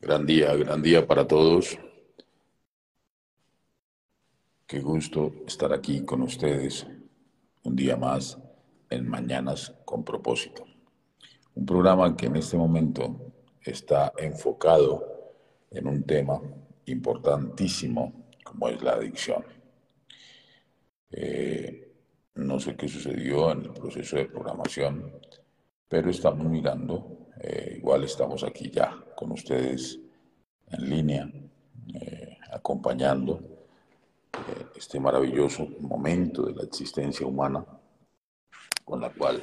Gran día, gran día para todos. Qué gusto estar aquí con ustedes un día más en Mañanas con propósito. Un programa que en este momento está enfocado en un tema importantísimo como es la adicción. Eh, no sé qué sucedió en el proceso de programación, pero estamos mirando eh, igual estamos aquí ya con ustedes en línea, eh, acompañando eh, este maravilloso momento de la existencia humana con la cual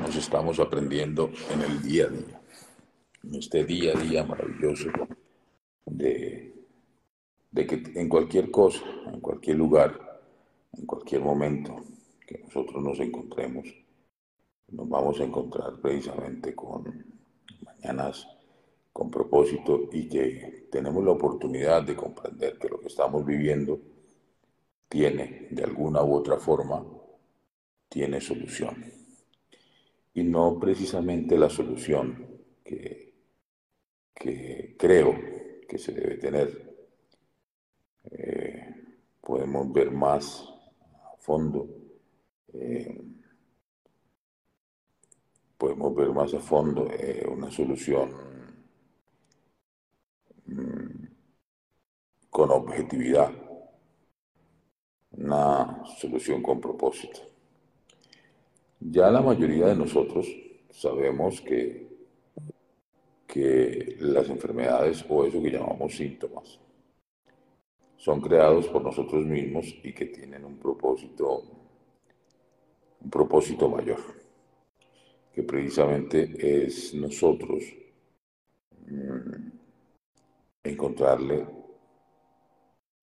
nos estamos aprendiendo en el día a día, en este día a día maravilloso de, de que en cualquier cosa, en cualquier lugar, en cualquier momento que nosotros nos encontremos, nos vamos a encontrar precisamente con con propósito y que tenemos la oportunidad de comprender que lo que estamos viviendo tiene, de alguna u otra forma, tiene solución. Y no precisamente la solución que, que creo que se debe tener. Eh, podemos ver más a fondo eh, podemos ver más a fondo eh, una solución mm, con objetividad, una solución con propósito. Ya la mayoría de nosotros sabemos que, que las enfermedades o eso que llamamos síntomas son creados por nosotros mismos y que tienen un propósito, un propósito mayor que precisamente es nosotros mm, encontrarle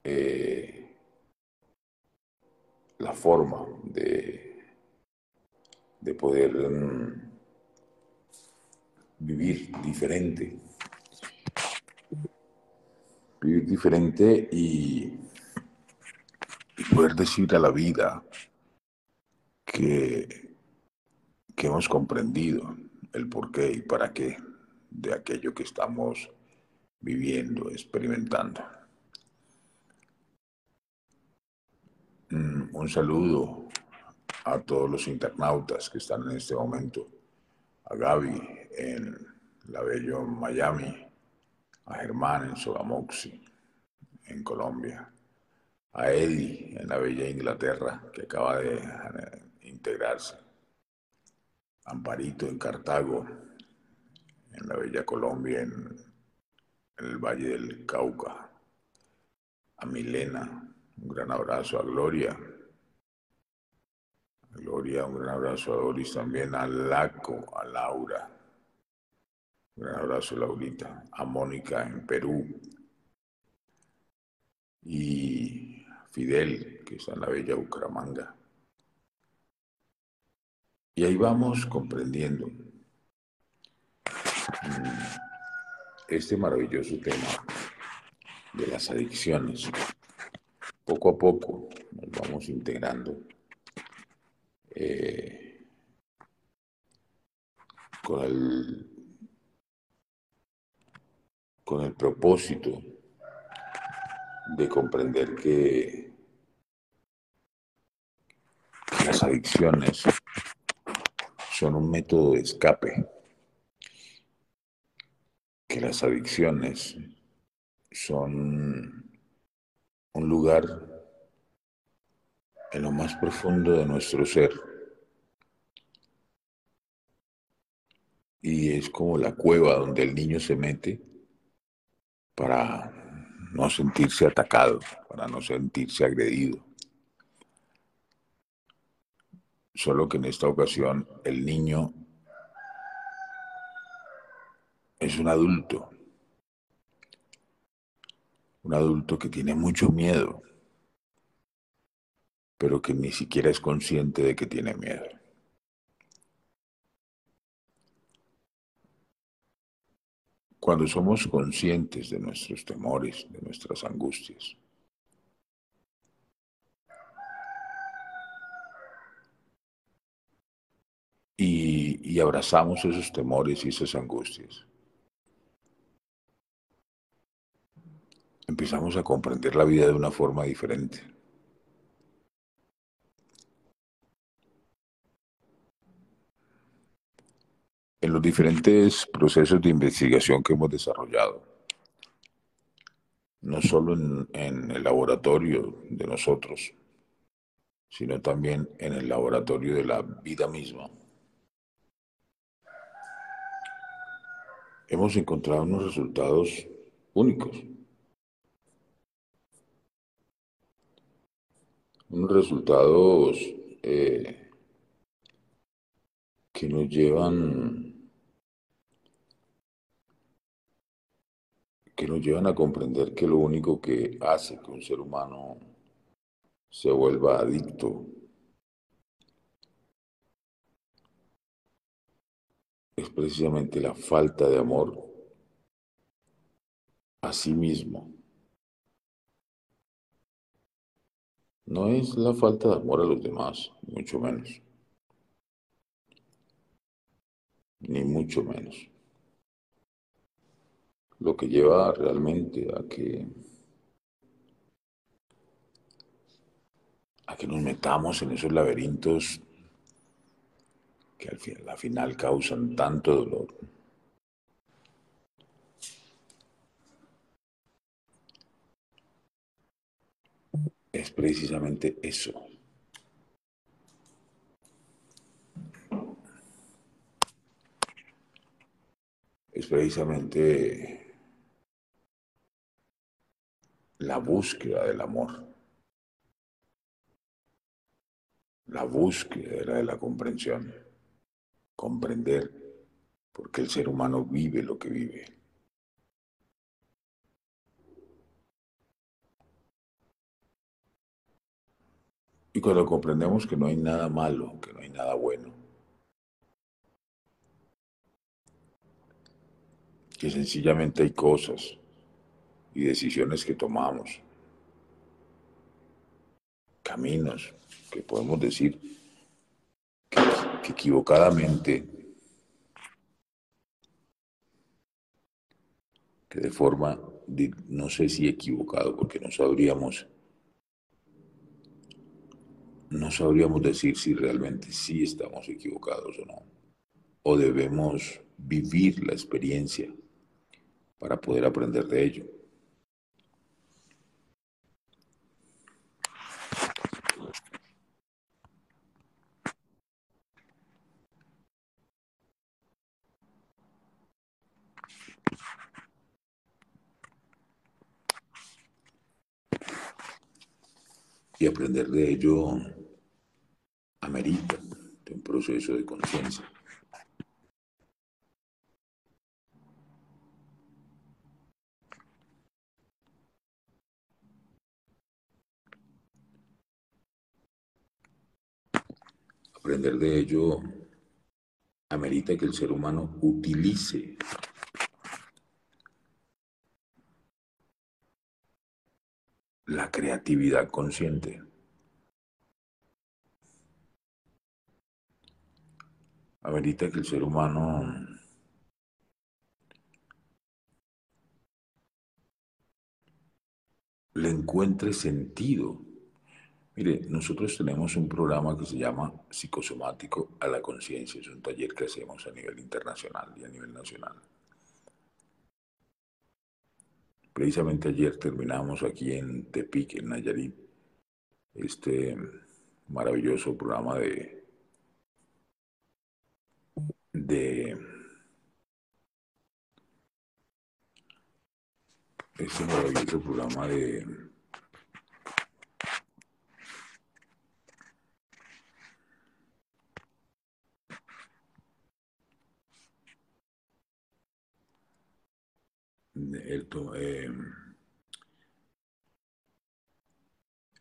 eh, la forma de, de poder mm, vivir diferente. Vivir diferente y, y poder decir a la vida que que hemos comprendido el porqué y para qué de aquello que estamos viviendo, experimentando. Mm, un saludo a todos los internautas que están en este momento, a Gaby en la Bello Miami, a Germán en Sogamoxi, en Colombia, a Eddie en la Bella Inglaterra, que acaba de integrarse Amparito en Cartago, en la Bella Colombia, en, el Valle del Cauca, a Milena, un gran abrazo a Gloria, Gloria, un gran abrazo a Doris también, a Laco, a Laura, un gran abrazo Laurita, a Mónica en Perú. Y Fidel, que está en la Bella Bucaramanga. Y ahí vamos comprendiendo mm, este maravilloso tema de las adicciones. Poco a poco nos vamos integrando eh, con el con el propósito de comprender que las adicciones son un método de escape, que las adicciones son un lugar en lo más profundo de nuestro ser y es como la cueva donde el niño se mete para no sentirse atacado, para no sentirse agredido. Solo que en esta ocasión el niño es un adulto, un adulto que tiene mucho miedo, pero que ni siquiera es consciente de que tiene miedo. cuando somos conscientes de nuestros temores, de nuestras angustias. Y, abrazamos esos temores y esas angustias. Empezamos a comprender la vida de una forma diferente. en los diferentes procesos de investigación que hemos desarrollado, no solo en, el laboratorio de nosotros, sino también en el laboratorio de la vida misma. Hemos encontrado unos resultados únicos. Unos resultados eh, que nos llevan que nos llevan a comprender que lo único que hace que un ser humano se vuelva adicto es precisamente la falta de amor a sí mismo. No es la falta de amor a los demás, mucho menos. Ni mucho menos lo que lleva realmente a que a que nos metamos en esos laberintos que al final, final causan tanto dolor. Es precisamente eso. Es precisamente la búsqueda del amor, la búsqueda de la comprensión, comprender por qué el ser humano vive lo que vive. Y cuando comprendemos que no hay nada malo, que no hay nada bueno, que sencillamente hay cosas y decisiones que tomamos, caminos que podemos decir equivocadamente, que de forma, no sé si equivocado, porque no sabríamos, no sabríamos decir si realmente sí estamos equivocados o no, o debemos vivir la experiencia para poder aprender de ello. Y aprender de ello amerita de un proceso de conciencia. Aprender de ello amerita que el ser humano utilice la creatividad consciente. a Amerita que el ser humano le encuentre sentido. Mire, nosotros tenemos un programa que se llama Psicosomático a la Conciencia. Es un taller que hacemos a nivel internacional y a nivel nacional. Precisamente ayer terminamos aquí en Tepic, en Nayarit, este maravilloso programa de, de este maravilloso programa de el, eh,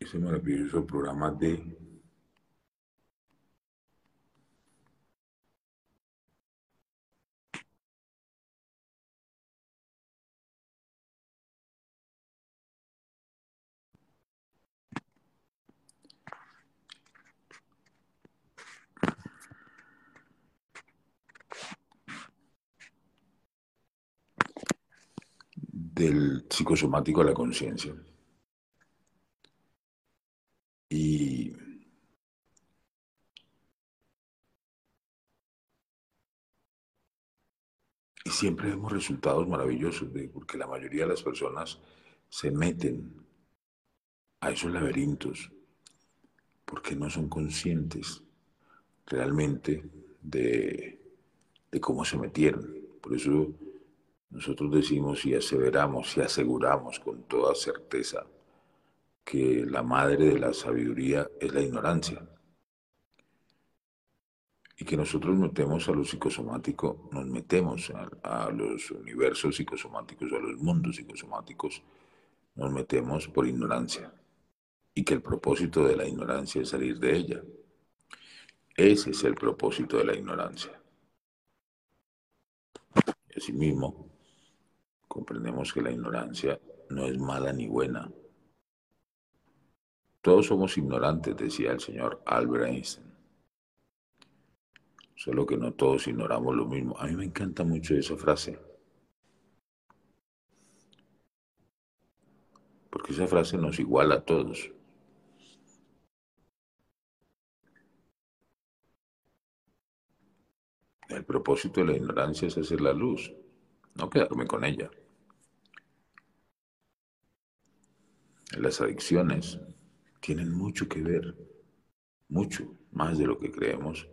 ese maravilloso programa de del psicosomático a la conciencia. Y siempre vemos resultados maravillosos, porque la mayoría de las personas se meten a esos laberintos porque no son conscientes realmente de, de cómo se metieron. Por eso nosotros decimos y aseveramos y aseguramos con toda certeza que la madre de la sabiduría es la ignorancia. Y que nosotros metemos a lo psicosomático, nos metemos a, los universos psicosomáticos, a los mundos psicosomáticos, nos metemos por ignorancia. Y que el propósito de la ignorancia es salir de ella. Ese es el propósito de la ignorancia. Asimismo, comprendemos que la ignorancia no es mala ni buena. Todos somos ignorantes, decía el señor Albert Einstein. Solo que no todos ignoramos lo mismo. A mí me encanta mucho esa frase. Porque esa frase nos iguala a todos. El propósito de la ignorancia es hacer la luz no quedarme con ella. Las adicciones tienen mucho que ver, mucho más de lo que creemos,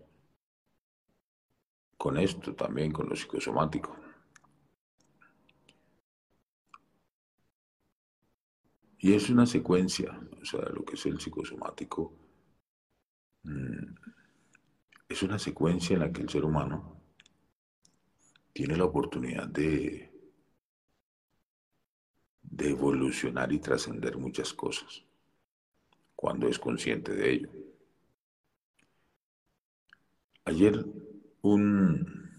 con esto también, con lo psicosomático. Y es una secuencia, o sea, lo que es el psicosomático, mm, es una secuencia en la que el ser humano tiene la oportunidad de, de evolucionar y trascender muchas cosas cuando es consciente de ello. Ayer un,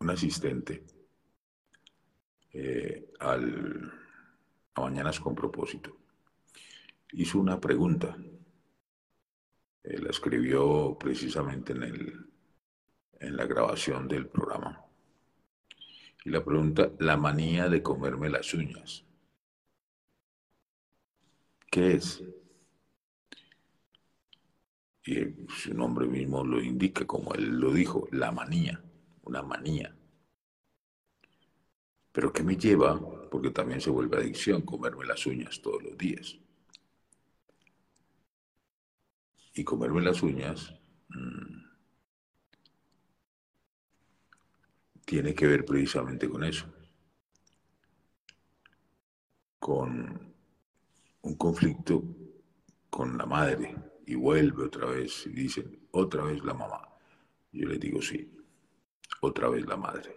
un asistente eh, al, a Mañanas con propósito hizo una pregunta. Eh, la escribió precisamente en el, en la grabación del programa. Y la pregunta, la manía de comerme las uñas. ¿Qué es? Y su nombre mismo lo indica, como él lo dijo, la manía, una manía. Pero ¿qué me lleva? Porque también se vuelve adicción comerme las uñas todos los días. Y comerme las uñas mm, tiene que ver precisamente con eso, con un conflicto con la madre y vuelve otra vez y dicen, otra vez la mamá. Yo le digo, sí, otra vez la madre.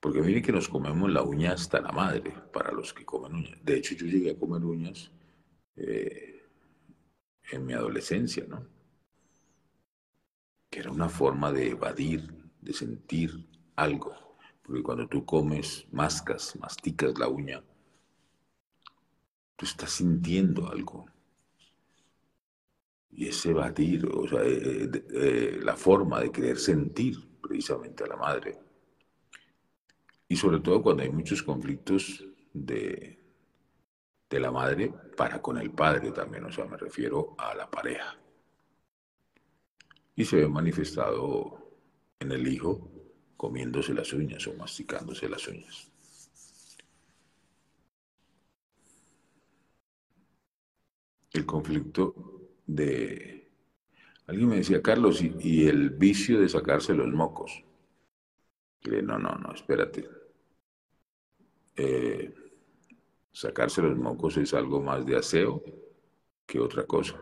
Porque miren que nos comemos la uña hasta la madre, para los que comen uñas. De hecho, yo llegué a comer uñas eh, en mi adolescencia, ¿no? Que era una forma de evadir de sentir algo. Porque cuando tú comes, mascas, masticas la uña, tú estás sintiendo algo. y ese batir, o sea, eh, eh, la forma de querer sentir precisamente a la madre. Y sobre todo cuando hay muchos conflictos de, de la madre para con el padre también, o sea, me refiero a la pareja. Y se ve manifestado en el hijo comiéndose las uñas o masticándose las uñas. El conflicto de... Alguien me decía, Carlos, ¿y, el vicio de sacarse los mocos? no, no, no, espérate. Eh, sacarse los mocos es algo más de aseo que otra cosa.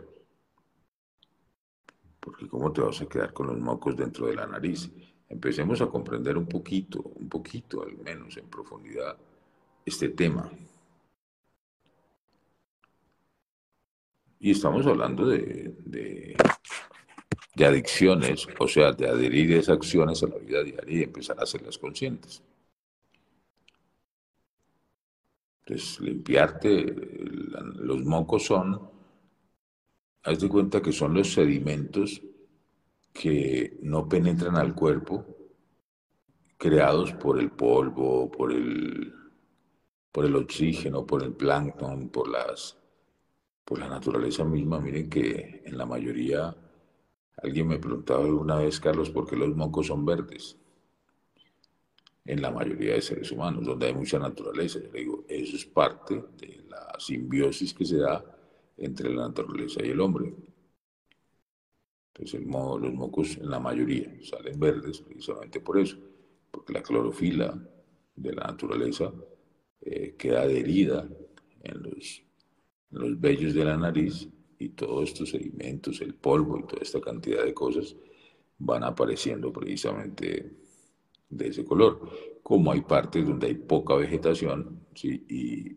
Porque ¿cómo te vas a quedar con los mocos dentro de la nariz? Empecemos a comprender un poquito, un poquito al menos en profundidad este tema. Y estamos hablando de, de, adicciones, o sea, de adherir esas acciones a la vida diaria y empezar a hacerlas conscientes. Entonces, limpiarte, los mocos son, haz de cuenta que son los sedimentos que no penetran al cuerpo, creados por el polvo, por el, por el oxígeno, por el plancton, por las por la naturaleza misma. Miren que en la mayoría, alguien me preguntaba alguna vez, Carlos, ¿por qué los mocos son verdes? En la mayoría de seres humanos, donde hay mucha naturaleza. Yo le digo, eso es parte de la simbiosis que se da entre la naturaleza y el hombre. Entonces, los mocos en la mayoría salen verdes precisamente por eso, porque la clorofila de la naturaleza eh, queda adherida en los los vellos de la nariz y todos estos sedimentos, el polvo y toda esta cantidad de cosas van apareciendo precisamente de ese color. Como hay partes donde hay poca vegetación ¿sí?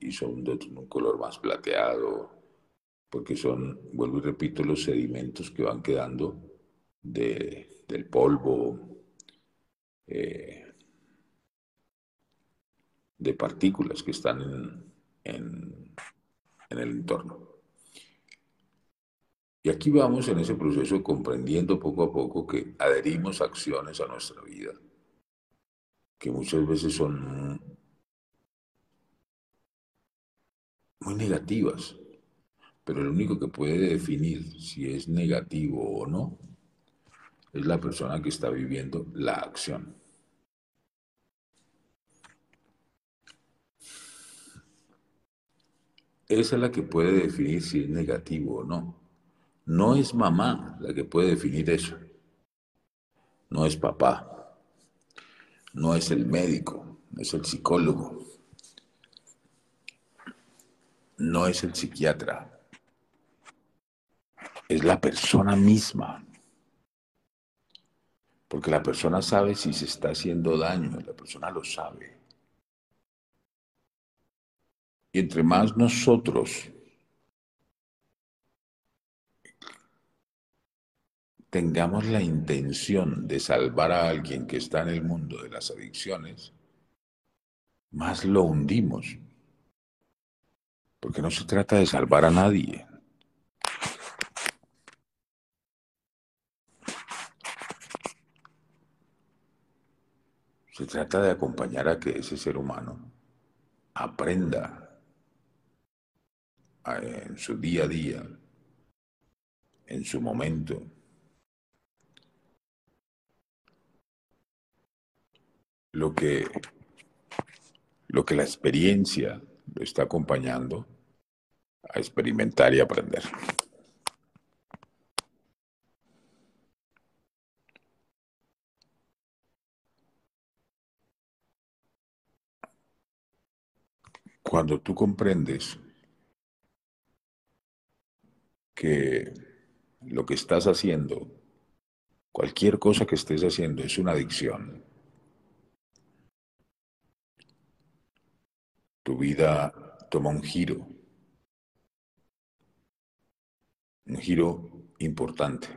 y, son de un color más plateado, porque son, vuelvo y repito, los sedimentos que van quedando del polvo, eh, de partículas que están en en el entorno. Y aquí vamos en ese proceso comprendiendo poco a poco que adherimos acciones a nuestra vida, que muchas veces son muy negativas, pero el único que puede definir si es negativo o no es la persona que está viviendo la acción. Esa es la que puede definir si es negativo o no. No es mamá la que puede definir eso. No es papá. No es el médico. No es el psicólogo. No es el psiquiatra. Es la persona misma. Porque la persona sabe si se está haciendo daño. La persona lo sabe. Y entre más nosotros tengamos la intención de salvar a alguien que está en el mundo de las adicciones, más lo hundimos. Porque no se trata de salvar a nadie. Se trata de acompañar a que ese ser humano aprenda en su día a día, en su momento. Lo que, lo que la experiencia lo está acompañando a experimentar y aprender. Cuando tú comprendes que lo que estás haciendo, cualquier cosa que estés haciendo es una adicción, tu vida toma un giro, un giro importante.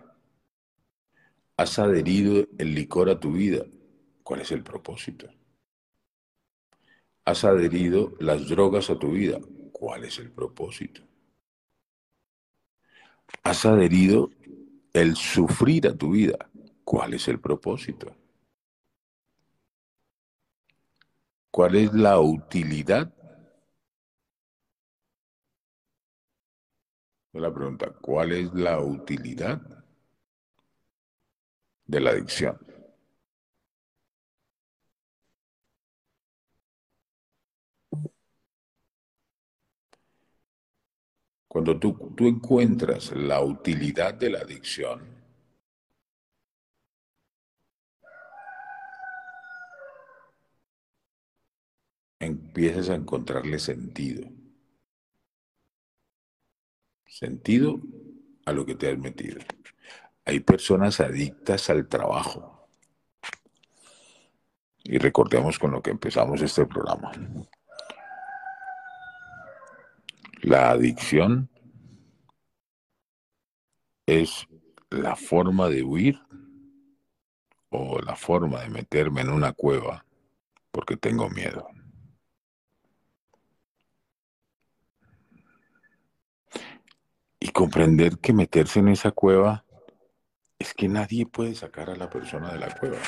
Has adherido el licor a tu vida. ¿Cuál es el propósito? Has adherido las drogas a tu vida. ¿Cuál es el propósito? Has adherido el sufrir a tu vida. ¿Cuál es el propósito? ¿Cuál es la utilidad? La pregunta, ¿cuál es la utilidad de la adicción? Cuando tú, tú encuentras la utilidad de la adicción, empiezas a encontrarle sentido. Sentido a lo que te has metido. Hay personas adictas al trabajo. Y recordemos con lo que empezamos este programa. La adicción es la forma de huir o la forma de meterme en una cueva porque tengo miedo. Y comprender que meterse en esa cueva es que nadie puede sacar a la persona de la cueva.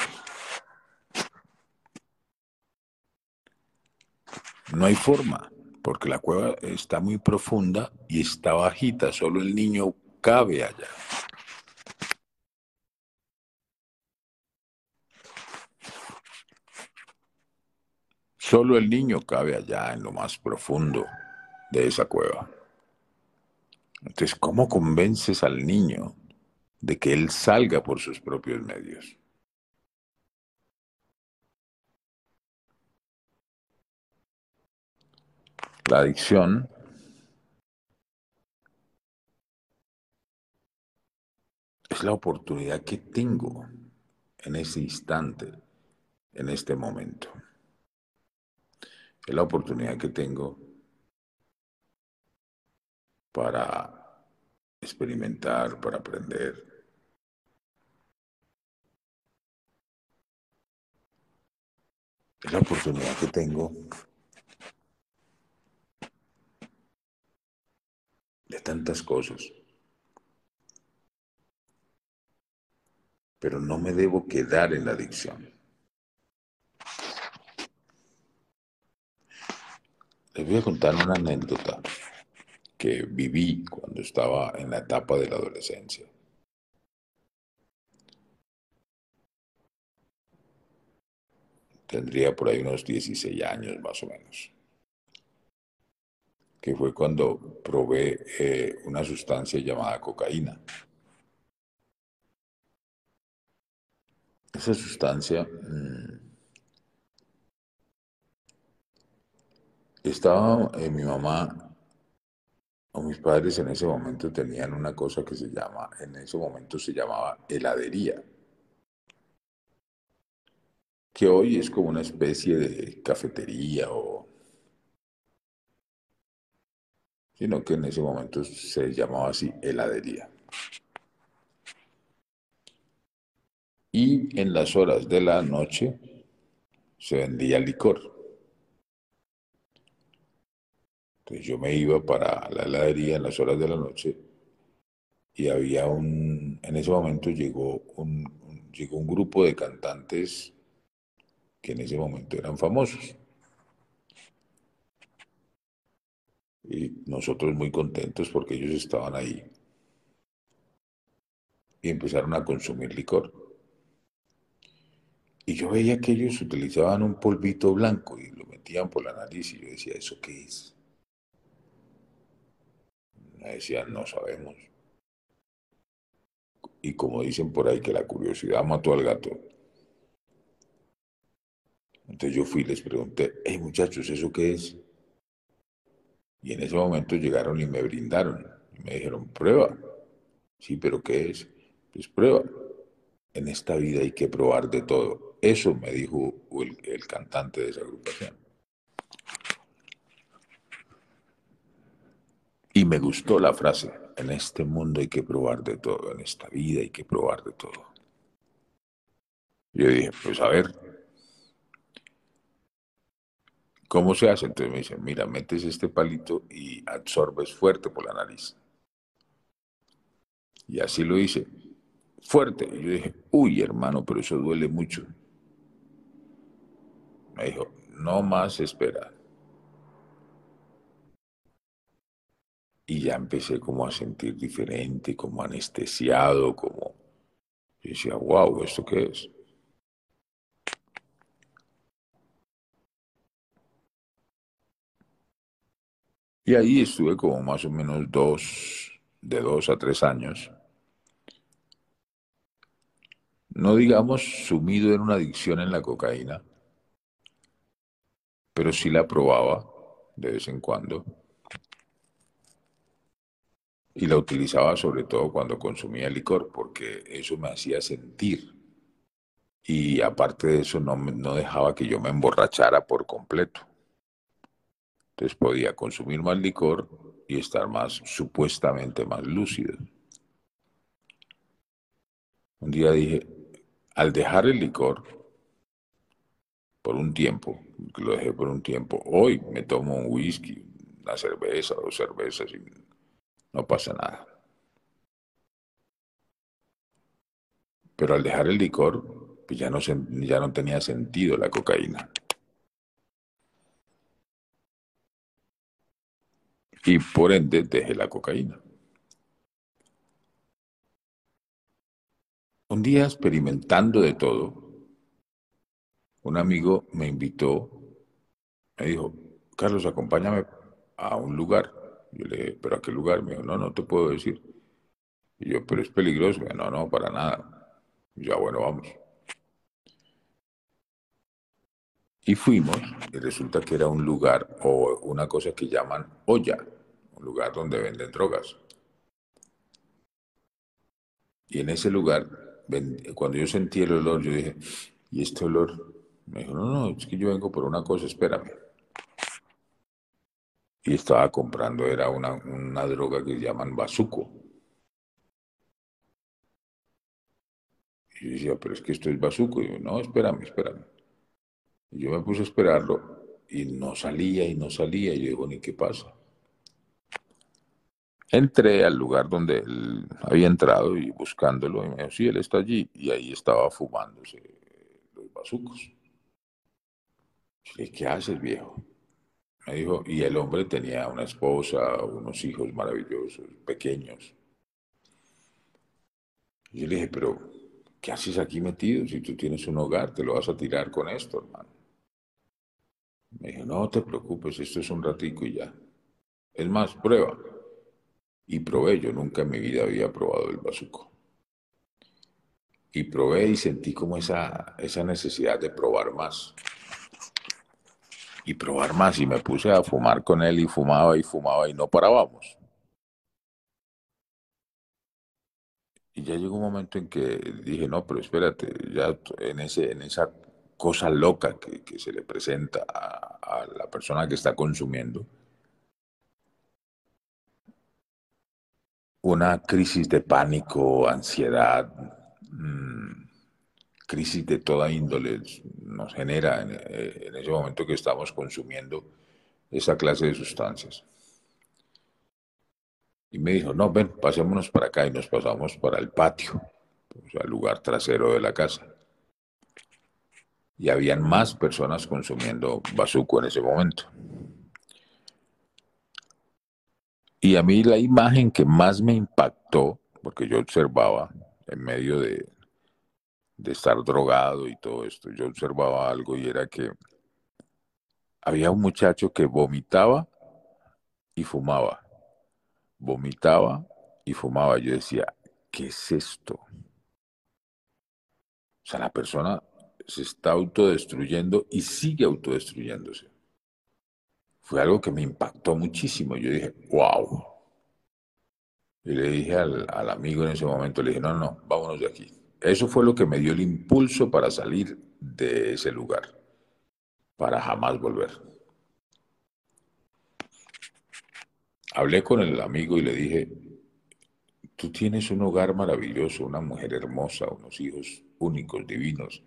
No hay forma porque la cueva está muy profunda y está bajita, solo el niño cabe allá. Solo el niño cabe allá en lo más profundo de esa cueva. Entonces, ¿cómo convences al niño de que él salga por sus propios medios? La adicción es la oportunidad que tengo en ese instante, en este momento. Es la oportunidad que tengo para experimentar, para aprender. Es la oportunidad que tengo de tantas cosas. Pero no me debo quedar en la adicción. Les voy a contar una anécdota que viví cuando estaba en la etapa de la adolescencia. Tendría por ahí unos 16 años más o menos que fue cuando probé eh, una sustancia llamada cocaína. Esa sustancia mm, estaba eh, mi mamá o mis padres en ese momento tenían una cosa que se llama, en ese momento se llamaba heladería, que hoy es como una especie de cafetería o sino que en ese momento se llamaba así heladería. Y en las horas de la noche se vendía licor. Entonces yo me iba para la heladería en las horas de la noche y había un, en ese momento llegó un, llegó un grupo de cantantes que en ese momento eran famosos. Y nosotros muy contentos porque ellos estaban ahí. Y empezaron a consumir licor. Y yo veía que ellos utilizaban un polvito blanco y lo metían por la nariz y yo decía, ¿eso qué es? Me decían, no sabemos. Y como dicen por ahí que la curiosidad mató al gato. Entonces yo fui y les pregunté, hey muchachos, ¿eso qué es? Y en ese momento llegaron y me brindaron. me dijeron, prueba. Sí, pero ¿qué es? Pues prueba. En esta vida hay que probar de todo. Eso me dijo el, el cantante de esa agrupación. Y me gustó la frase, en este mundo hay que probar de todo, en esta vida hay que probar de todo. Yo dije, pues a ver, ¿Cómo se hace? Entonces me dicen, mira, metes este palito y absorbes fuerte por la nariz. Y así lo hice, fuerte. Y yo dije, uy, hermano, pero eso duele mucho. Me dijo, no más espera. Y ya empecé como a sentir diferente, como anestesiado, como... Y decía, wow, ¿esto qué es? Y ahí estuve como más o menos dos, de dos a tres años. No digamos sumido en una adicción en la cocaína, pero sí la probaba de vez en cuando. Y la utilizaba sobre todo cuando consumía licor, porque eso me hacía sentir. Y aparte de eso, no, no dejaba que yo me emborrachara por completo. Entonces podía consumir más licor y estar más, supuestamente más lúcido. Un día dije, al dejar el licor, por un tiempo, lo dejé por un tiempo, hoy me tomo un whisky, una cerveza, dos cervezas y no pasa nada. Pero al dejar el licor, pues ya no, ya no tenía sentido la cocaína. Y por ende dejé la cocaína. Un día experimentando de todo, un amigo me invitó, me dijo, Carlos, acompáñame a un lugar. Yo le dije, ¿pero a qué lugar? Me dijo, no, no te puedo decir. Y yo, pero es peligroso. no, no, para nada. Y yo, ah, bueno, vamos. Y fuimos, y resulta que era un lugar o una cosa que llaman olla un lugar donde venden drogas. Y en ese lugar, cuando yo sentí el olor, yo dije, ¿y este olor? Me dijo, no, no, es que yo vengo por una cosa, espérame. Y estaba comprando, era una, una droga que llaman bazuco. Y yo decía, pero es que esto es bazuco. Y yo, no, espérame, espérame. Y yo me puse a esperarlo y no salía y no salía. Y yo digo, ¿ni qué pasa? Entré al lugar donde él había entrado y buscándolo, y me dijo, sí, él está allí, y ahí estaba fumándose los bazucos. ¿qué haces, viejo? Me dijo, y el hombre tenía una esposa, unos hijos maravillosos, pequeños. Y yo le dije, pero, ¿qué haces aquí metido? Si tú tienes un hogar, te lo vas a tirar con esto, hermano. Me dijo, no te preocupes, esto es un ratico y ya. Es más, prueba y probé. Yo nunca en mi vida había probado el bazuco. Y probé y sentí como esa, esa necesidad de probar más. Y probar más. Y me puse a fumar con él y fumaba y fumaba y no parábamos. Y ya llegó un momento en que dije, no, pero espérate, ya en, ese, en esa cosa loca que, se le presenta a la persona que está consumiendo, una crisis de pánico, ansiedad, mm, crisis de toda índole nos genera eh, en, ese momento que estamos consumiendo esa clase de sustancias. Y me dijo, no, ven, pasémonos para acá y nos pasamos para el patio, sea, el lugar trasero de la casa. Y habían más personas consumiendo bazuco en ese momento. Y a mí la imagen que más me impactó, porque yo observaba en medio de, estar drogado y todo esto, yo observaba algo y era que había un muchacho que vomitaba y fumaba, vomitaba y fumaba. Yo decía, ¿qué es esto? O sea, la persona se está autodestruyendo y sigue autodestruyéndose fue algo que me impactó muchísimo. Yo dije, wow. Y le dije al, amigo en ese momento, le dije, no, no, vámonos de aquí. Eso fue lo que me dio el impulso para salir de ese lugar, para jamás volver. Hablé con el amigo y le dije, tú tienes un hogar maravilloso, una mujer hermosa, unos hijos únicos, divinos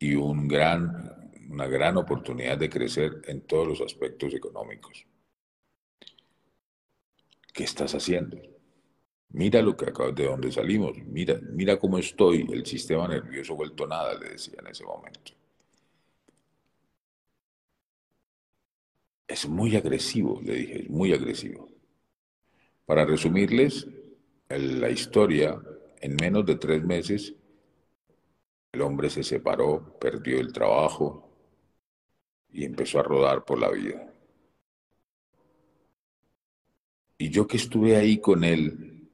y un gran una gran oportunidad de crecer en todos los aspectos económicos. ¿Qué estás haciendo? Mira lo que acabo de donde salimos, mira, mira cómo estoy, el sistema nervioso vuelto nada, le decía en ese momento. Es muy agresivo, le dije, es muy agresivo. Para resumirles la historia, en menos de tres meses, el hombre se separó, perdió el trabajo y empezó a rodar por la vida. Y yo que estuve ahí con él,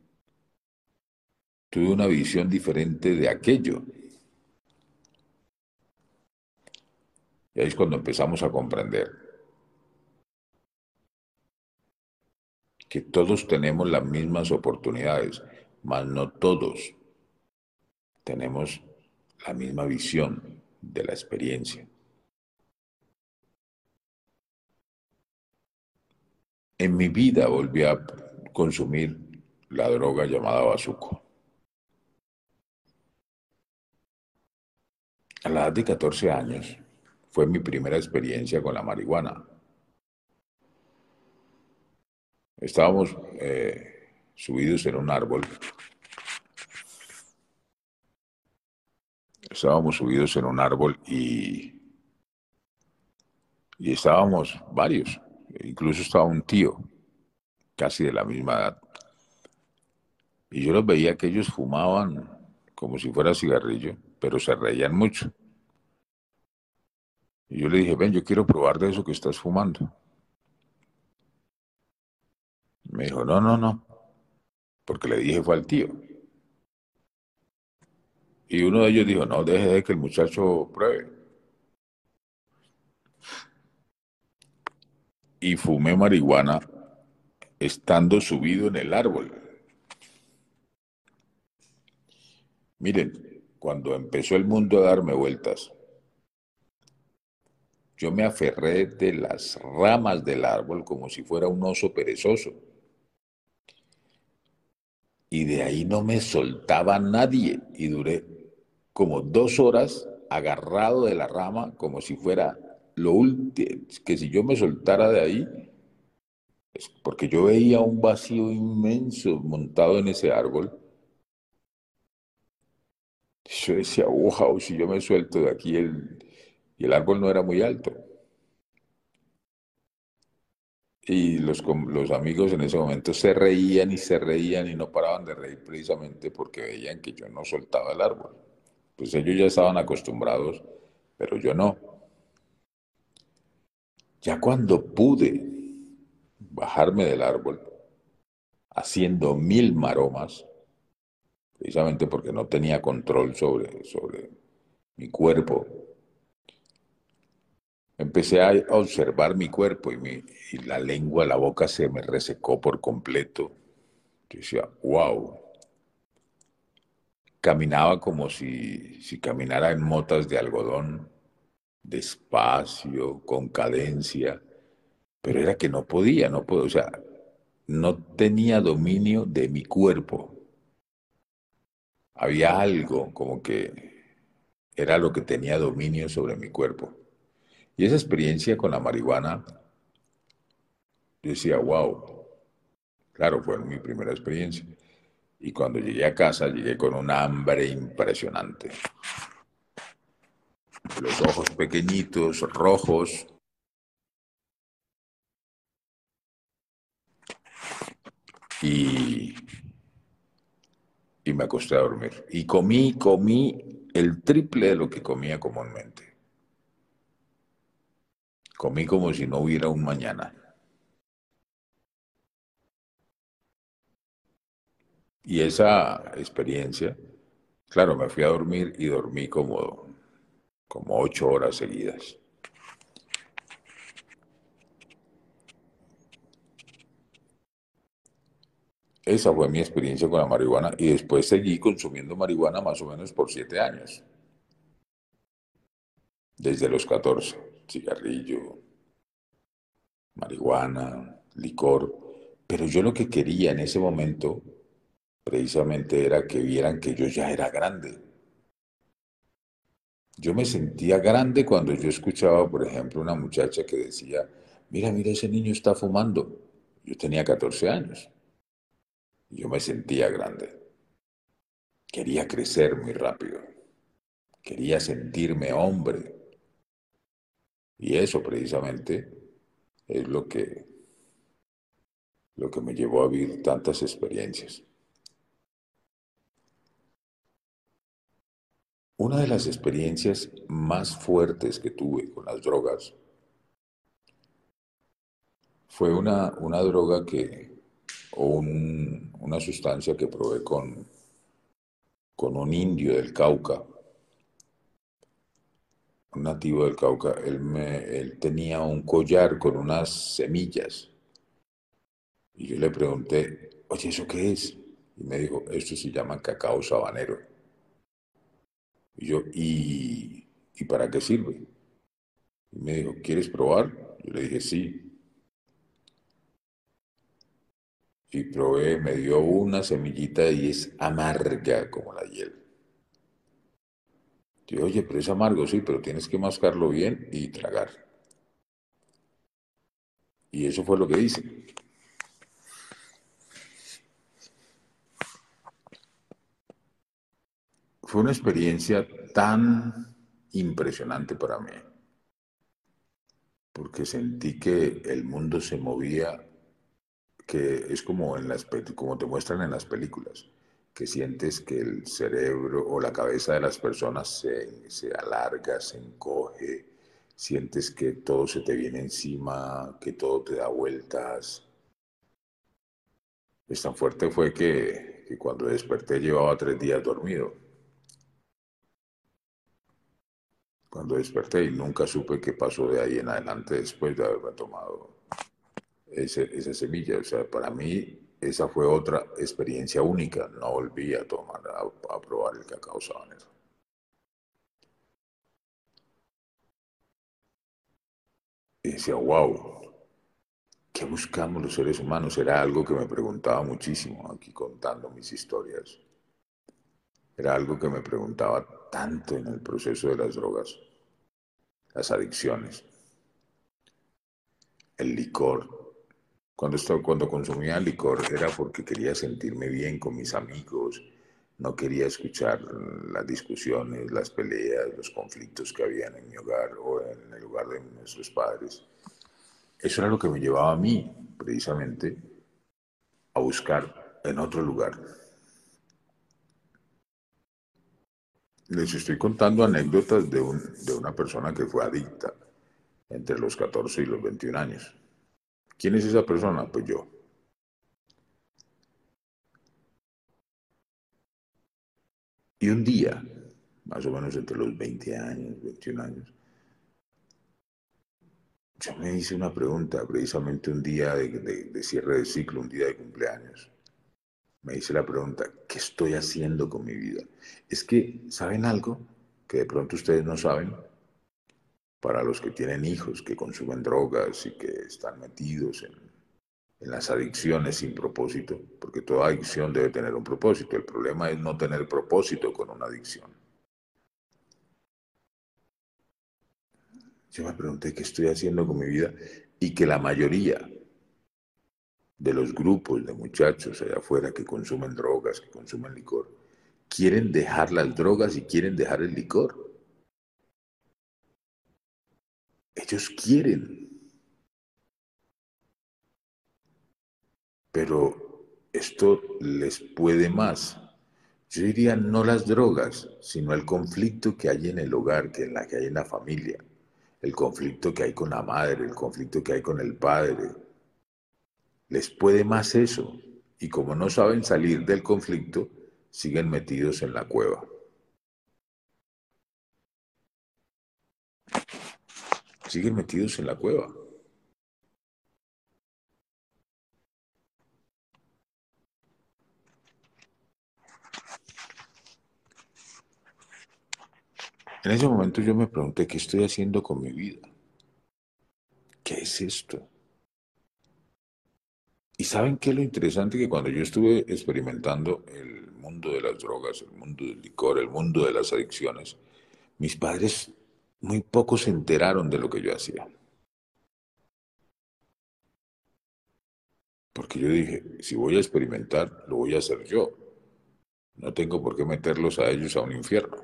tuve una visión diferente de aquello. Y ahí es cuando empezamos a comprender que todos tenemos las mismas oportunidades, mas no todos tenemos la misma visión de la experiencia. En mi vida volví a consumir la droga llamada bazuco. A la edad de 14 años fue mi primera experiencia con la marihuana. Estábamos eh, subidos en un árbol. Estábamos subidos en un árbol y, y estábamos varios. Incluso estaba un tío, casi de la misma edad. Y yo los veía que ellos fumaban como si fuera cigarrillo pero se reían mucho. Y yo le dije, ven, yo quiero probar de eso que estás fumando. Me dijo, no, no, no, porque le dije fue al tío. Y uno de ellos dijo, no, deje de que el muchacho pruebe. Y fumé marihuana estando subido en el árbol. Miren, cuando empezó el mundo a darme vueltas, yo me aferré de las ramas del árbol como si fuera un oso perezoso. Y de ahí no me soltaba nadie y duré como dos horas agarrado de la rama como si fuera lo último, que si yo me soltara de ahí, porque yo veía un vacío inmenso montado en ese árbol yo decía, wow, si yo me suelto de aquí, el, y el árbol no era muy alto. Y los, los amigos en ese momento se reían y se reían y no paraban de reír precisamente porque veían que yo no soltaba el árbol. Pues ellos ya estaban acostumbrados, pero yo no. Ya cuando pude bajarme del árbol, haciendo mil maromas, precisamente porque no tenía control sobre, sobre mi cuerpo. Empecé a observar mi cuerpo y, mi, y la lengua, la boca se me resecó por completo. Yo decía, wow. Caminaba como si, si caminara en motas de algodón, despacio, con cadencia, pero era que no podía, no puedo, o sea, no tenía dominio de mi cuerpo había algo como que era lo que tenía dominio sobre mi cuerpo. Y esa experiencia con la marihuana, yo decía, wow, claro, fue mi primera experiencia. Y cuando llegué a casa, llegué con un hambre impresionante. Los ojos pequeñitos, rojos. Y y me acosté a dormir. Y comí, comí el triple de lo que comía comúnmente. Comí como si no hubiera un mañana. Y esa experiencia, claro, me fui a dormir y dormí como, como ocho horas seguidas. Esa fue mi experiencia con la marihuana y después seguí consumiendo marihuana más o menos por siete años. Desde los 14, cigarrillo, marihuana, licor. Pero yo lo que quería en ese momento precisamente era que vieran que yo ya era grande. Yo me sentía grande cuando yo escuchaba, por ejemplo, una muchacha que decía, mira, mira, ese niño está fumando. Yo tenía 14 años. Yo me sentía grande. Quería crecer muy rápido. Quería sentirme hombre. Y eso precisamente es lo que, lo que me llevó a vivir tantas experiencias. Una de las experiencias más fuertes que tuve con las drogas fue una, una droga que, o una sustancia que probé con, con un indio del Cauca, nativo del Cauca. Él, me, él tenía un collar con unas semillas. Y yo le pregunté, oye, ¿eso qué es? Y me dijo, esto se llama cacao sabanero. Y yo, ¿y, ¿y para qué sirve? Y me dijo, ¿quieres probar? Yo le dije, sí. Y probé, me dio una semillita y es amarga como la hiel. Yo, oye, pero es amargo, sí, pero tienes que mascarlo bien y tragar. Y eso fue lo que hice. Fue una experiencia tan impresionante para mí, porque sentí que el mundo se movía, que es como, en las, como te muestran en las películas, que sientes que el cerebro o la cabeza de las personas se, se alarga, se encoge, sientes que todo se te viene encima, que todo te da vueltas. Es tan fuerte fue que, que cuando desperté llevaba tres días dormido. cuando desperté y nunca supe qué pasó de ahí en adelante después de haberme tomado esa semilla. O sea, para mí esa fue otra experiencia única. No volví a tomar, a, probar el cacao sabanero. Y decía, wow, ¿qué buscamos los seres humanos? Era algo que me preguntaba muchísimo aquí contando mis historias. Era algo que me preguntaba tanto en el proceso de las drogas, las adicciones, el licor. Cuando, estaba, cuando consumía licor era porque quería sentirme bien con mis amigos, no quería escuchar las discusiones, las peleas, los conflictos que habían en mi hogar o en el hogar de nuestros padres. Eso era lo que me llevaba a mí, precisamente, a buscar en otro lugar Les estoy contando anécdotas de, de una persona que fue adicta entre los 14 y los 21 años. ¿Quién es esa persona? Pues yo. Y un día, más o menos entre los 20 años, 21 años, yo me hice una pregunta, precisamente un día de, cierre de ciclo, un día de cumpleaños me hice la pregunta, ¿qué estoy haciendo con mi vida? Es que, ¿saben algo que de pronto ustedes no saben? Para los que tienen hijos, que consumen drogas y que están metidos en, las adicciones sin propósito, porque toda adicción debe tener un propósito. El problema es no tener propósito con una adicción. Yo me pregunté qué estoy haciendo con mi vida y que la mayoría de los grupos de muchachos allá afuera que consumen drogas, que consumen licor, quieren dejar las drogas y quieren dejar el licor. Ellos quieren. Pero esto les puede más. Yo diría no las drogas, sino el conflicto que hay en el hogar, que en la que hay en la familia, el conflicto que hay con la madre, el conflicto que hay con el padre, les puede más eso. Y como no saben salir del conflicto, siguen metidos en la cueva. Siguen metidos en la cueva. En ese momento yo me pregunté, ¿qué estoy haciendo con mi vida? ¿Qué es esto? Y saben qué es lo interesante que cuando yo estuve experimentando el mundo de las drogas, el mundo del licor, el mundo de las adicciones, mis padres muy poco se enteraron de lo que yo hacía. Porque yo dije, si voy a experimentar, lo voy a hacer yo. No tengo por qué meterlos a ellos a un infierno.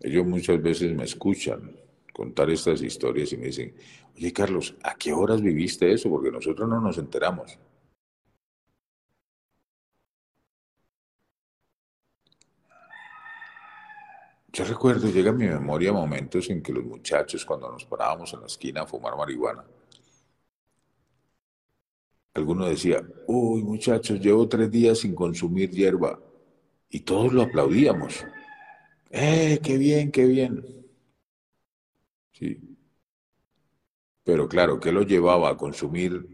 Ellos muchas veces me escuchan contar estas historias y me dicen, oye Carlos, ¿a qué horas viviste eso? Porque nosotros no nos enteramos. Yo recuerdo, llega a mi memoria momentos en que los muchachos, cuando nos parábamos en la esquina a fumar marihuana, alguno decía, uy muchachos, llevo tres días sin consumir hierba. Y todos lo aplaudíamos. ¡Eh, qué bien, qué bien! Sí. Pero claro, ¿qué lo llevaba a consumir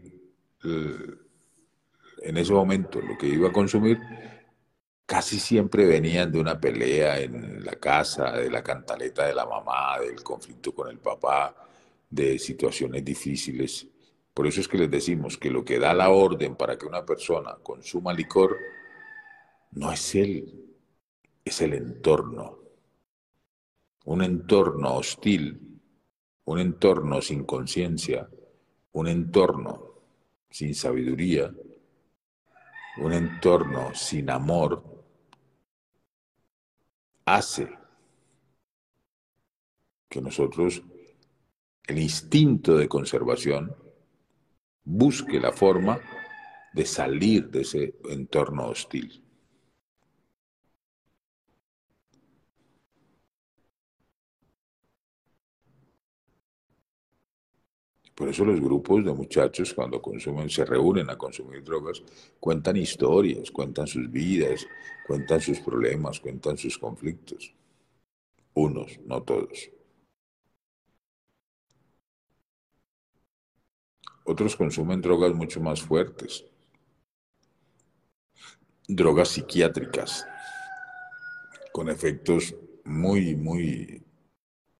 en ese momento? Lo que iba a consumir casi siempre venían de una pelea en la casa, de la cantaleta de la mamá, del conflicto con el papá, de situaciones difíciles. Por eso es que les decimos que lo que da la orden para que una persona consuma licor no es él, es el entorno. Un entorno hostil, un entorno sin conciencia, un entorno sin sabiduría, un entorno sin amor, hace que nosotros, el instinto de conservación, busque la forma de salir de ese entorno hostil. Por eso los grupos de muchachos cuando consumen, se reúnen a consumir drogas, cuentan historias, cuentan sus vidas, cuentan sus problemas, cuentan sus conflictos. Unos, no todos. Otros consumen drogas mucho más fuertes, drogas psiquiátricas, con efectos muy, muy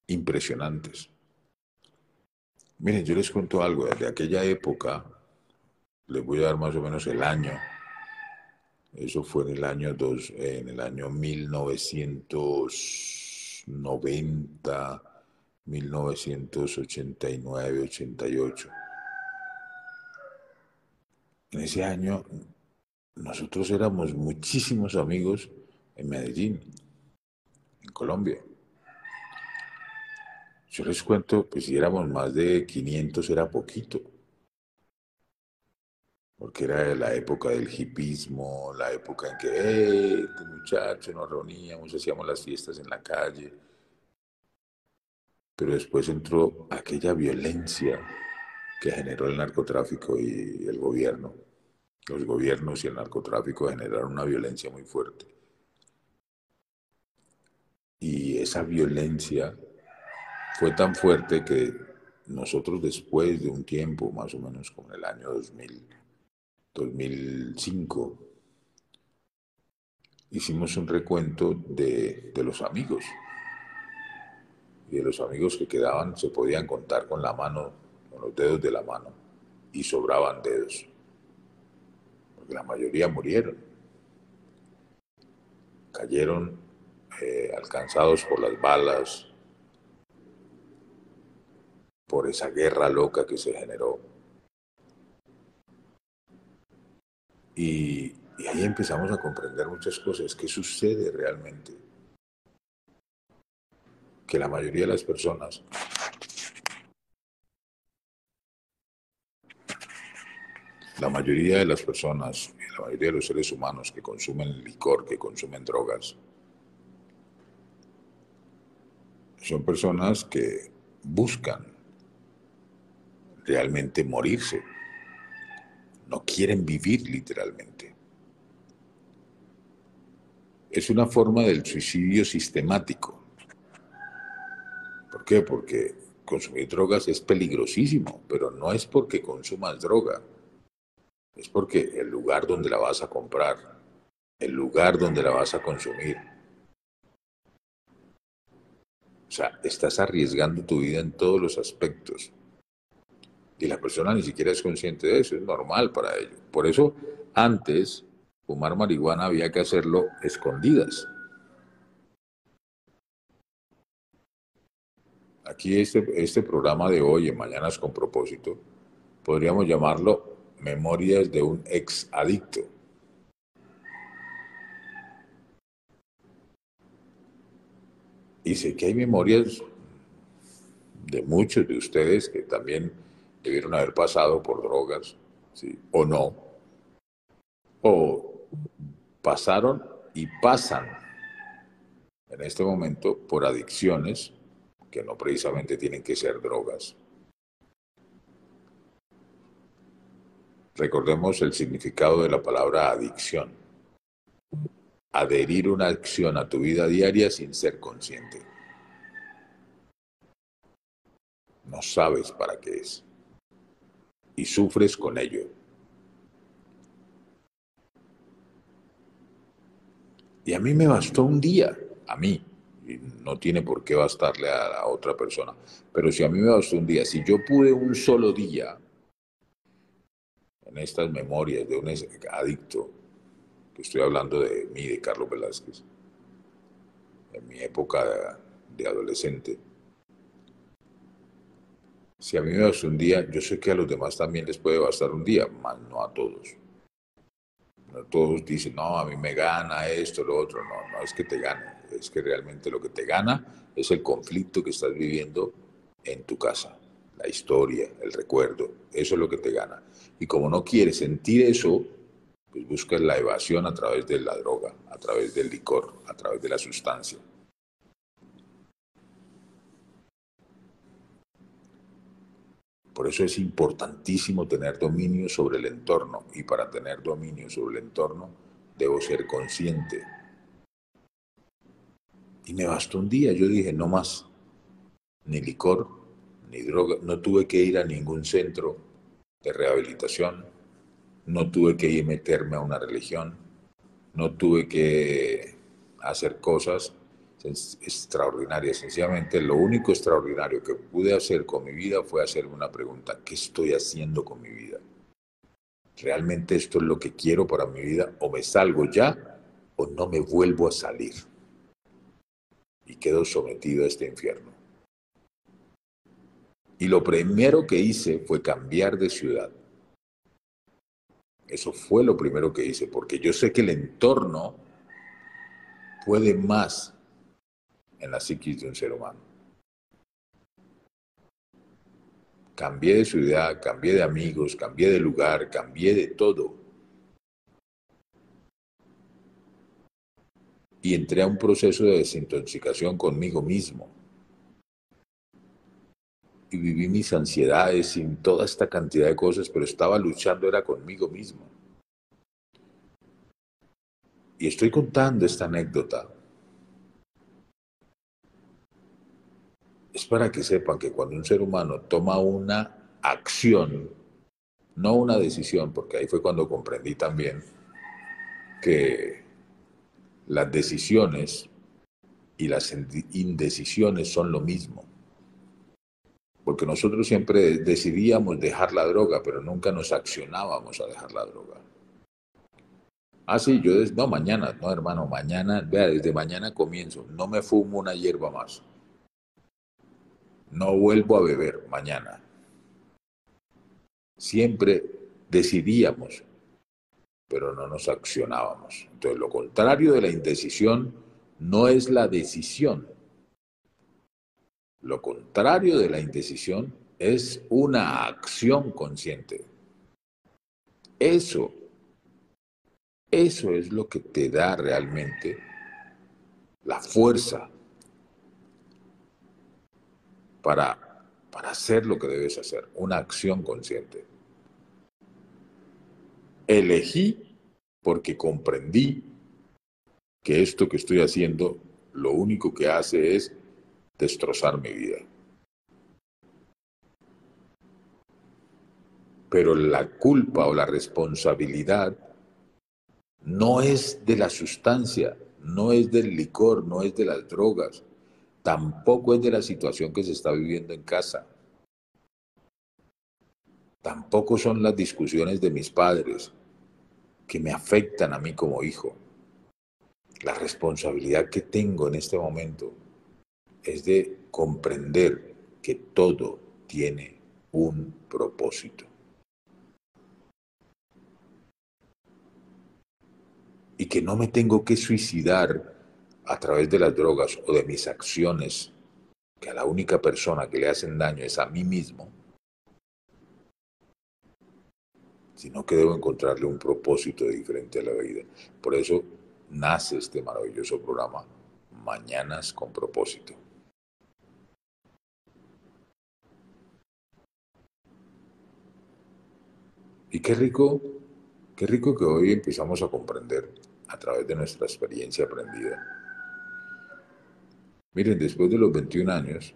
impresionantes. Miren, yo les cuento algo, desde aquella época, les voy a dar más o menos el año, eso fue en el año, dos, en el año 1990, 1989, 88. En ese año nosotros éramos muchísimos amigos en Medellín, en Colombia. Yo les cuento, pues si éramos más de 500 era poquito, porque era la época del hipismo, la época en que, eh, muchachos, nos reuníamos, hacíamos las fiestas en la calle. Pero después entró aquella violencia que generó el narcotráfico y el gobierno. Los gobiernos y el narcotráfico generaron una violencia muy fuerte. Y esa violencia fue tan fuerte que nosotros después de un tiempo, más o menos como en el año 2000, 2005, hicimos un recuento de, de los amigos. Y de los amigos que quedaban se podían contar con la mano, con los dedos de la mano, y sobraban dedos. Porque la mayoría murieron. Cayeron eh, alcanzados por las balas, por esa guerra loca que se generó. Y, ahí empezamos a comprender muchas cosas. ¿Qué sucede realmente? Que la mayoría de las personas la mayoría de las personas, la mayoría de los seres humanos que consumen licor, que consumen drogas, son personas que buscan realmente morirse. No quieren vivir literalmente. Es una forma del suicidio sistemático. ¿Por qué? Porque consumir drogas es peligrosísimo, pero no es porque consumas droga. Es porque el lugar donde la vas a comprar, el lugar donde la vas a consumir, o sea, estás arriesgando tu vida en todos los aspectos. Y la persona ni siquiera es consciente de eso, es normal para ellos. Por eso, antes, fumar marihuana había que hacerlo escondidas. Aquí este, este programa de hoy, en Mañanas con propósito, podríamos llamarlo memorias de un ex adicto. Y sé que hay memorias de muchos de ustedes que también debieron haber pasado por drogas, ¿sí? o no, o pasaron y pasan en este momento por adicciones que no precisamente tienen que ser drogas. Recordemos el significado de la palabra adicción. Adherir una acción a tu vida diaria sin ser consciente. No sabes para qué es. Y sufres con ello. Y a mí me bastó un día, a mí, y no tiene por qué bastarle a otra persona, pero si a mí me bastó un día, si yo pude un solo día en estas memorias de un adicto, que estoy hablando de mí, de Carlos Velázquez, en mi época de, adolescente, si a mí me bastó un día, yo sé que a los demás también les puede bastar un día, más no a todos. Todos dicen, no, a mí me gana esto, lo otro. No, no es que te gane, es que realmente lo que te gana es el conflicto que estás viviendo en tu casa, la historia, el recuerdo, eso es lo que te gana. Y como no quieres sentir eso, pues buscas la evasión a través de la droga, a través del licor, a través de la sustancia. Por eso es importantísimo tener dominio sobre el entorno y para tener dominio sobre el entorno debo ser consciente. Y me bastó un día, yo dije, no más, ni licor, ni droga, no tuve que ir a ningún centro de rehabilitación, no tuve que ir a meterme a una religión, no tuve que hacer cosas extraordinaria. Sencillamente, lo único extraordinario que pude hacer con mi vida fue hacerme una pregunta, ¿qué estoy haciendo con mi vida? ¿Realmente esto es lo que quiero para mi vida? ¿O me salgo ya o no me vuelvo a salir? Y quedo sometido a este infierno. Y lo primero que hice fue cambiar de ciudad. Eso fue lo primero que hice, porque yo sé que el entorno puede más en la psiquis de un ser humano. Cambié de ciudad, cambié de amigos, cambié de lugar, cambié de todo. Y entré a un proceso de desintoxicación conmigo mismo. Y viví mis ansiedades sin toda esta cantidad de cosas, pero estaba luchando, era conmigo mismo. Y estoy contando esta anécdota para que sepan que cuando un ser humano toma una acción, no una decisión, porque ahí fue cuando comprendí también que las decisiones y las indecisiones son lo mismo. Porque nosotros siempre decidíamos dejar la droga, pero nunca nos accionábamos a dejar la droga. Ah, sí, yo, no, mañana, no, hermano, mañana, vea, desde mañana comienzo, no me fumo una hierba más no vuelvo a beber mañana. Siempre decidíamos, pero no nos accionábamos. Entonces, lo contrario de la indecisión no es la decisión. Lo contrario de la indecisión es una acción consciente. Eso, eso es lo que te da realmente la fuerza para, para hacer lo que debes hacer, una acción consciente. Elegí porque comprendí que esto que estoy haciendo lo único que hace es destrozar mi vida. Pero la culpa o la responsabilidad no es de la sustancia, no es del licor, no es de las drogas, Tampoco es de la situación que se está viviendo en casa. Tampoco son las discusiones de mis padres que me afectan a mí como hijo. La responsabilidad que tengo en este momento es de comprender que todo tiene un propósito. Y que no me tengo que suicidar a través de las drogas o de mis acciones, que a la única persona que le hacen daño es a mí mismo, sino que debo encontrarle un propósito diferente a la vida. Por eso nace este maravilloso programa, Mañanas con propósito. Y qué rico, qué rico que hoy empezamos a comprender a través de nuestra experiencia aprendida. Miren, después de los 21 años,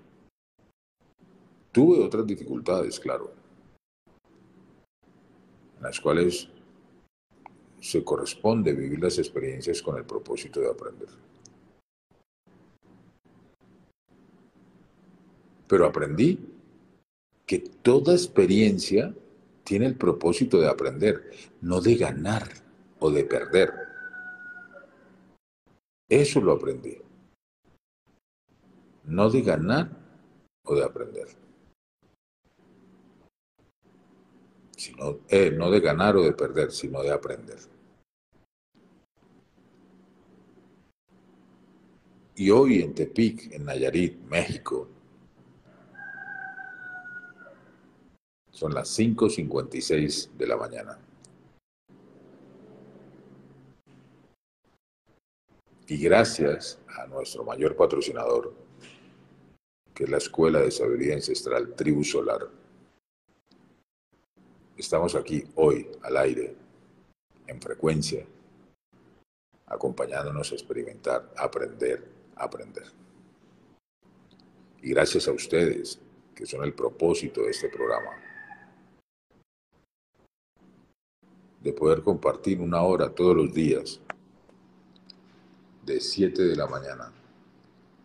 tuve otras dificultades, claro, en las cuales se corresponde vivir las experiencias con el propósito de aprender. Pero aprendí que toda experiencia tiene el propósito de aprender, no de ganar o de perder. Eso lo aprendí. No de ganar o de aprender. Sino, eh, no de ganar o de perder, sino de aprender. Y hoy en Tepic, en Nayarit, México, Son las 5.56 de la mañana. Y gracias a nuestro mayor patrocinador, que es la Escuela de Sabiduría Ancestral Tribu Solar, estamos aquí hoy al aire, en frecuencia, acompañándonos a experimentar, aprender, aprender. Y gracias a ustedes, que son el propósito de este programa. de poder compartir una hora todos los días, de 7 de la mañana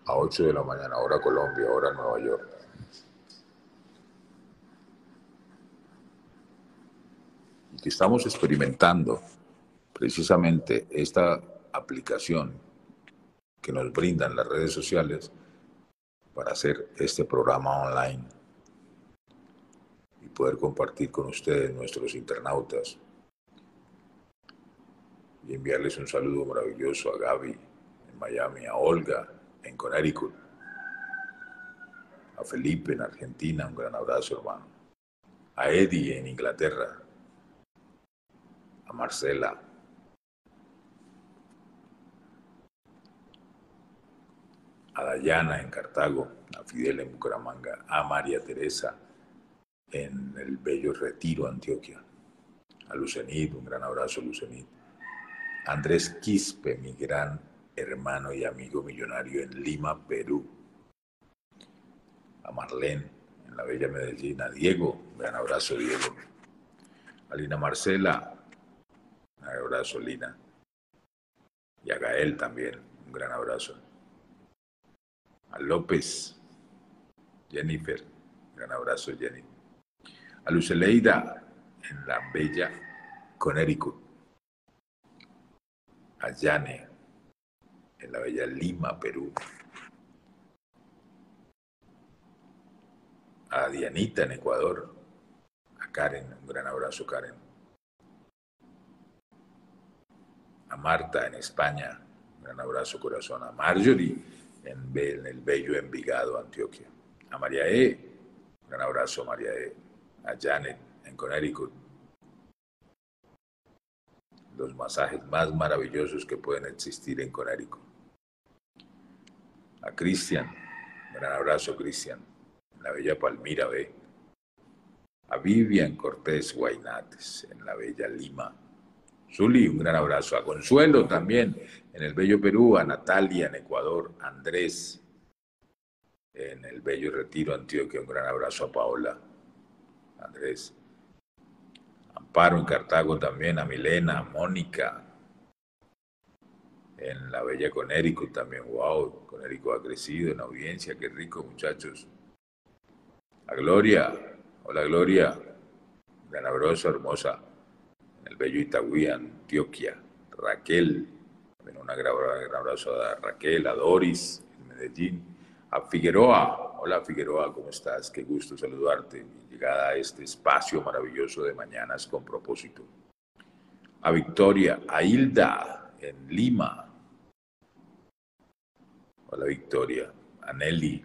a 8 de la mañana, hora Colombia, hora Nueva York. Y que estamos experimentando precisamente esta aplicación que nos brindan las redes sociales para hacer este programa online y poder compartir con ustedes, nuestros internautas, y enviarles un saludo maravilloso a Gaby Miami, a Olga en Connecticut, a Felipe en Argentina, un gran abrazo hermano, a Eddie en Inglaterra, a Marcela, a Dayana en Cartago, a Fidel en Bucaramanga, a María Teresa en el bello Retiro, Antioquia, a Lucenit, un gran abrazo Lucenit, Andrés Quispe, mi gran hermano y amigo millonario en Lima, Perú. A Marlene, en la bella Medellín. A Diego, un gran abrazo, Diego. A Lina Marcela, un abrazo, Lina. Y a Gael también, un gran abrazo. A López, Jennifer, un gran abrazo, Jenny. A Luceleida, en la bella Connecticut a Yane, en la bella Lima, Perú. A Dianita en Ecuador. A Karen, un gran abrazo Karen. A Marta en España, un gran abrazo corazón. A Marjorie en, en el bello Envigado, Antioquia. A María E, un gran abrazo María E. A Janet en Connecticut los masajes más maravillosos que pueden existir en Conérico. A Cristian, gran abrazo Cristian, en la bella Palmira B. A Vivian Cortés Guainates, en la bella Lima. Zuli, un gran abrazo. A Consuelo también, en el bello Perú. A Natalia, en Ecuador. Andrés, en el bello Retiro Antioquia. Un gran abrazo a Paola. Andrés. Amparo en Cartago también, a Milena, a Mónica, en la bella Conérico también, wow, Conérico ha crecido en audiencia, qué rico muchachos. A Gloria, hola Gloria, gran abrazo, hermosa, en el bello Itagüí, Antioquia. Raquel, también un gran abrazo a Raquel, a Doris, en Medellín. A Figueroa, hola Figueroa, ¿cómo estás? Qué gusto saludarte llegada a este espacio maravilloso de Mañanas con propósito. A Victoria, a Hilda en Lima. Hola Victoria, a Nelly,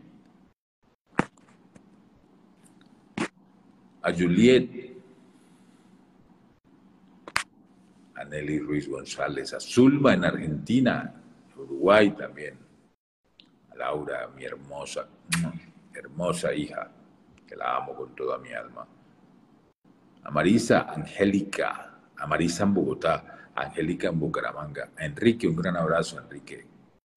a Juliet, a Nelly Ruiz González, a Zulma en Argentina, Uruguay también, a Laura, mi hermosa, hermosa hija, que la amo con toda mi alma, a Marisa Angélica, a Marisa en Bogotá, a Angélica en Bucaramanga, a Enrique, un gran abrazo, Enrique.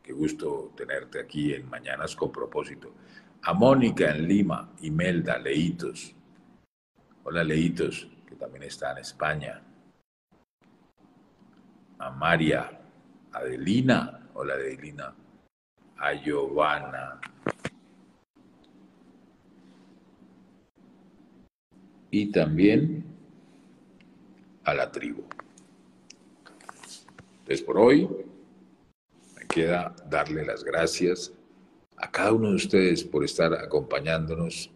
Qué gusto tenerte aquí en Mañanas con propósito. A Mónica en Lima, Imelda, Leitos. Hola Leitos, que también está en España. A María, Adelina, hola Adelina. A Giovanna. Y también a la tribu. Entonces por hoy queda darle las gracias a cada uno de ustedes por estar acompañándonos,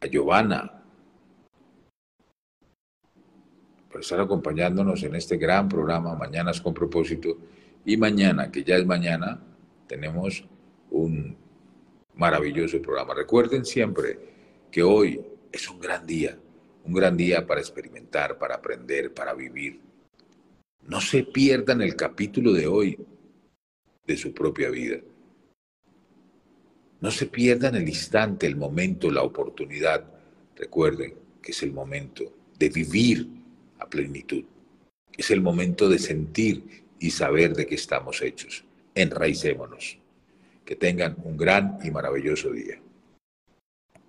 a Giovanna, por estar acompañándonos en este gran programa Mañanas con propósito. Y mañana, que ya es mañana, tenemos un maravilloso programa. Recuerden siempre que hoy es un gran día, un gran día para experimentar, para aprender, para vivir. No se pierdan el capítulo de hoy, de su propia vida. No se pierdan el instante, el momento, la oportunidad. Recuerden que es el momento de vivir a plenitud. Es el momento de sentir y saber de qué estamos hechos. Enraicémonos. Que tengan un gran y maravilloso día.